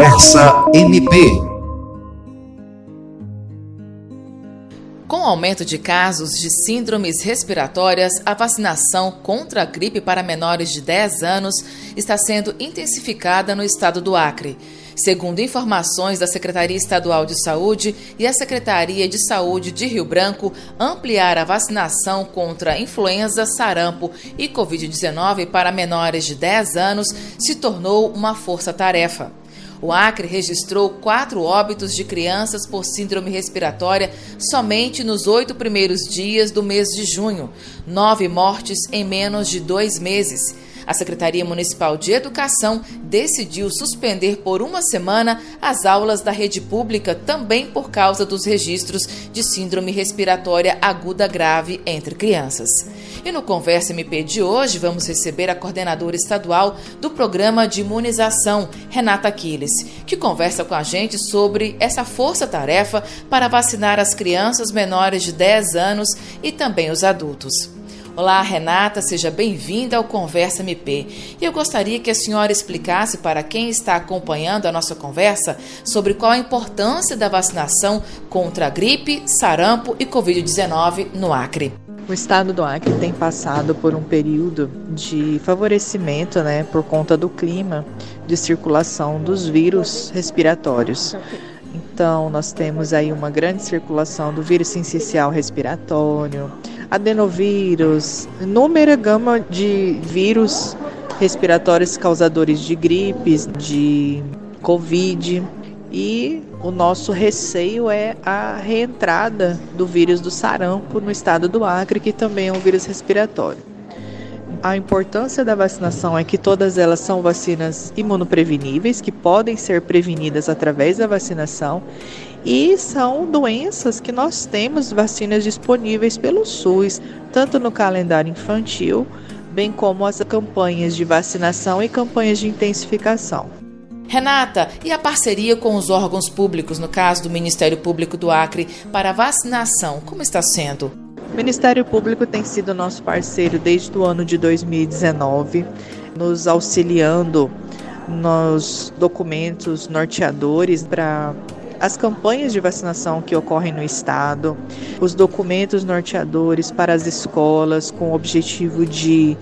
Conversa MP. Com o aumento de casos de síndromes respiratórias, a vacinação contra a gripe para menores de 10 anos está sendo intensificada no estado do Acre. Segundo informações da Secretaria Estadual de Saúde e a Secretaria de Saúde de Rio Branco, ampliar a vacinação contra influenza, sarampo e Covid-19 para menores de 10 anos se tornou uma força-tarefa. O Acre registrou quatro óbitos de crianças por síndrome respiratória somente nos oito primeiros dias do mês de junho, nove mortes em menos de dois meses. A Secretaria Municipal de Educação decidiu suspender por uma semana as aulas da rede pública também por causa dos registros de síndrome respiratória aguda grave entre crianças. E no Conversa MP de hoje vamos receber a coordenadora estadual do programa de imunização, Renata Aquiles, que conversa com a gente sobre essa força-tarefa para vacinar as crianças menores de 10 anos e também os adultos. Olá, Renata, seja bem-vinda ao Conversa MP. E eu gostaria que a senhora explicasse para quem está acompanhando a nossa conversa sobre qual a importância da vacinação contra a gripe, sarampo e Covid-19 no Acre. O estado do Acre tem passado por um período de favorecimento, né, por conta do clima, de circulação dos vírus respiratórios. Então, nós temos aí uma grande circulação do vírus sincicial respiratório, adenovírus, inúmera gama de vírus respiratórios causadores de gripes, de Covid. E o nosso receio é a reentrada do vírus do sarampo no estado do Acre, que também é um vírus respiratório. A importância da vacinação é que todas elas são vacinas imunopreveníveis, que podem ser prevenidas através da vacinação, e são doenças que nós temos vacinas disponíveis pelo SUS, tanto no calendário infantil, bem como as campanhas de vacinação e campanhas de intensificação. Renata, e a parceria com os órgãos públicos, no caso do Ministério Público do Acre, para a vacinação, como está sendo? O Ministério Público tem sido nosso parceiro desde o ano de 2019, nos auxiliando nos documentos norteadores para as campanhas de vacinação que ocorrem no estado, os documentos norteadores para as escolas com o objetivo de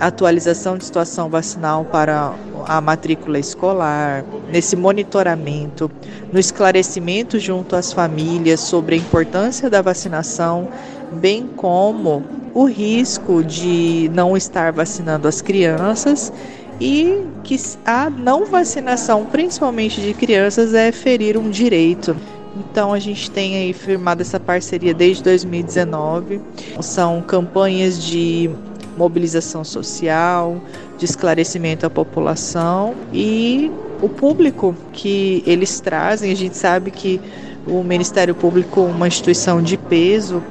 atualização de situação vacinal para a matrícula escolar, nesse monitoramento, no esclarecimento junto às famílias sobre a importância da vacinação, bem como o risco de não estar vacinando as crianças e que a não vacinação, principalmente de crianças, é ferir um direito. Então a gente tem aí firmado essa parceria desde 2019. São campanhas de mobilização social, de esclarecimento à população e o público que eles trazem. A gente sabe que o Ministério Público é uma instituição de peso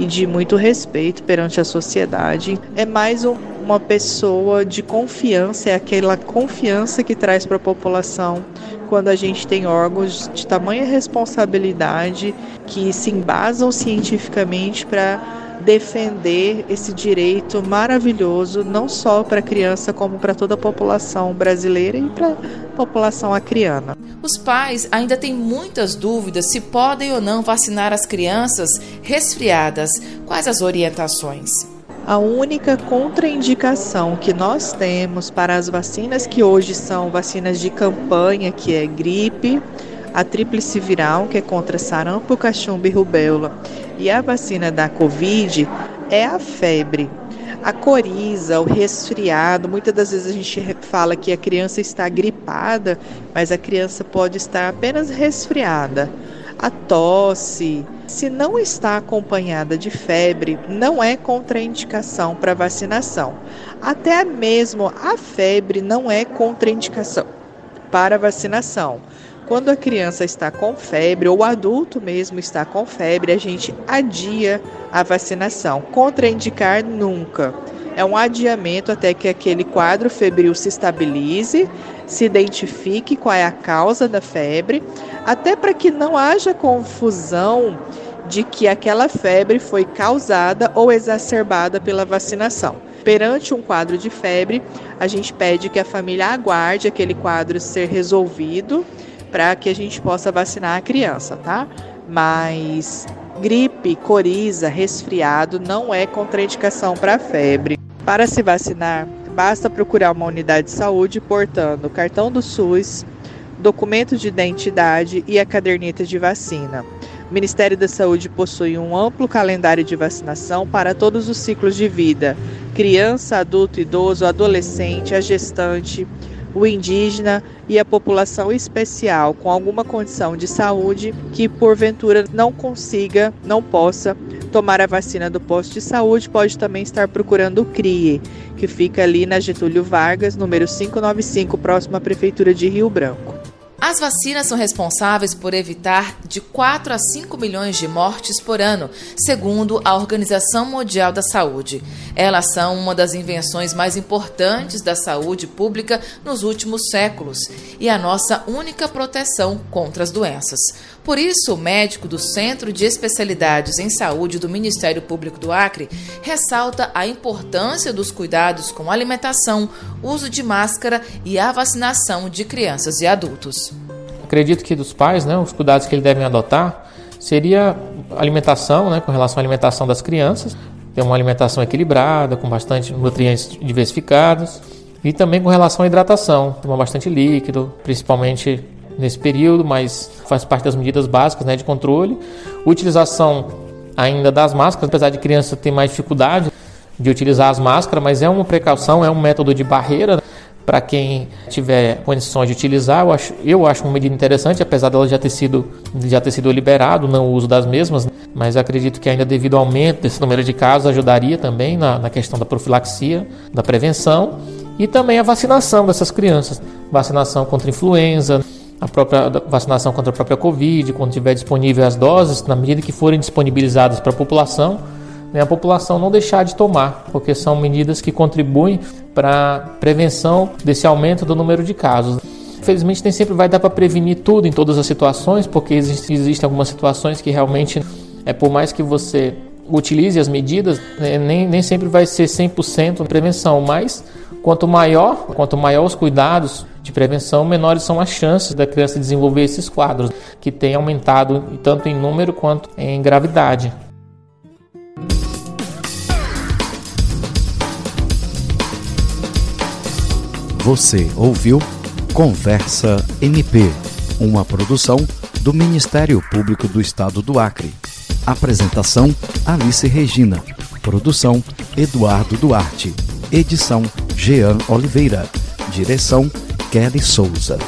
e de muito respeito perante a sociedade. É mais um, uma pessoa de confiança, é aquela confiança que traz para a população quando a gente tem órgãos de tamanha responsabilidade que se embasam cientificamente para defender esse direito maravilhoso, não só para a criança, como para toda a população brasileira e para a população acriana. Os pais ainda têm muitas dúvidas se podem ou não vacinar as crianças resfriadas. Quais as orientações? A única contraindicação que nós temos para as vacinas que hoje são vacinas de campanha, que é gripe, a tríplice viral, que é contra sarampo, cachumba e rubéola, e a vacina da Covid é a febre. A coriza, o resfriado, muitas das vezes a gente fala que a criança está gripada, mas a criança pode estar apenas resfriada. A tosse, se não está acompanhada de febre, não é contraindicação para vacinação. Até mesmo a febre não é contraindicação para vacinação. Quando a criança está com febre ou o adulto mesmo está com febre, a gente adia a vacinação. Contraindicar nunca. É um adiamento até que aquele quadro febril se estabilize, se identifique qual é a causa da febre, até para que não haja confusão de que aquela febre foi causada ou exacerbada pela vacinação. Perante um quadro de febre, a gente pede que a família aguarde aquele quadro ser resolvido para que a gente possa vacinar a criança, tá? Mas gripe, coriza, resfriado não é contraindicação para febre. Para se vacinar, basta procurar uma unidade de saúde portando cartão do SUS, documento de identidade e a caderneta de vacina. O Ministério da Saúde possui um amplo calendário de vacinação para todos os ciclos de vida: criança, adulto, idoso, adolescente, a gestante, o indígena e a população especial com alguma condição de saúde que porventura não consiga, não possa tomar a vacina do posto de saúde, pode também estar procurando o CRIE, que fica ali na Getúlio Vargas, número 595, próximo à prefeitura de Rio Branco. As vacinas são responsáveis por evitar de 4 a 5 milhões de mortes por ano, segundo a Organização Mundial da Saúde. Elas são uma das invenções mais importantes da saúde pública nos últimos séculos e a nossa única proteção contra as doenças. Por isso, o médico do Centro de Especialidades em Saúde do Ministério Público do Acre ressalta a importância dos cuidados com alimentação, uso de máscara e a vacinação de crianças e adultos. Acredito que dos pais, né, os cuidados que eles devem adotar seria alimentação, né, com relação à alimentação das crianças, ter uma alimentação equilibrada, com bastante nutrientes diversificados, e também com relação à hidratação, tomar bastante líquido, principalmente nesse período, mas faz parte das medidas básicas né, de controle. Utilização ainda das máscaras, apesar de criança ter mais dificuldade de utilizar as máscaras, mas é uma precaução, é um método de barreira para quem tiver condições de utilizar. Eu acho, eu acho uma medida interessante, apesar dela já ter sido já ter sido liberado não o uso das mesmas, mas acredito que ainda devido ao aumento desse número de casos ajudaria também na, na questão da profilaxia, da prevenção e também a vacinação dessas crianças, vacinação contra influenza, a própria vacinação contra a própria Covid, quando tiver disponível as doses, na medida que forem disponibilizadas para a população, né, a população não deixar de tomar, porque são medidas que contribuem para a prevenção desse aumento do número de casos. Infelizmente, nem sempre vai dar para prevenir tudo em todas as situações, porque existem, algumas situações que realmente, é por mais que você utilize as medidas, né, nem, nem sempre vai ser 100% prevenção, mas quanto maior, quanto maior os cuidados de prevenção, menores são as chances da criança desenvolver esses quadros, que têm aumentado tanto em número quanto em gravidade. Você ouviu Conversa MP, uma produção do Ministério Público do Estado do Acre. Apresentação Alice Regina. Produção Eduardo Duarte. Edição Jean Oliveira. Direção Kelly Souza.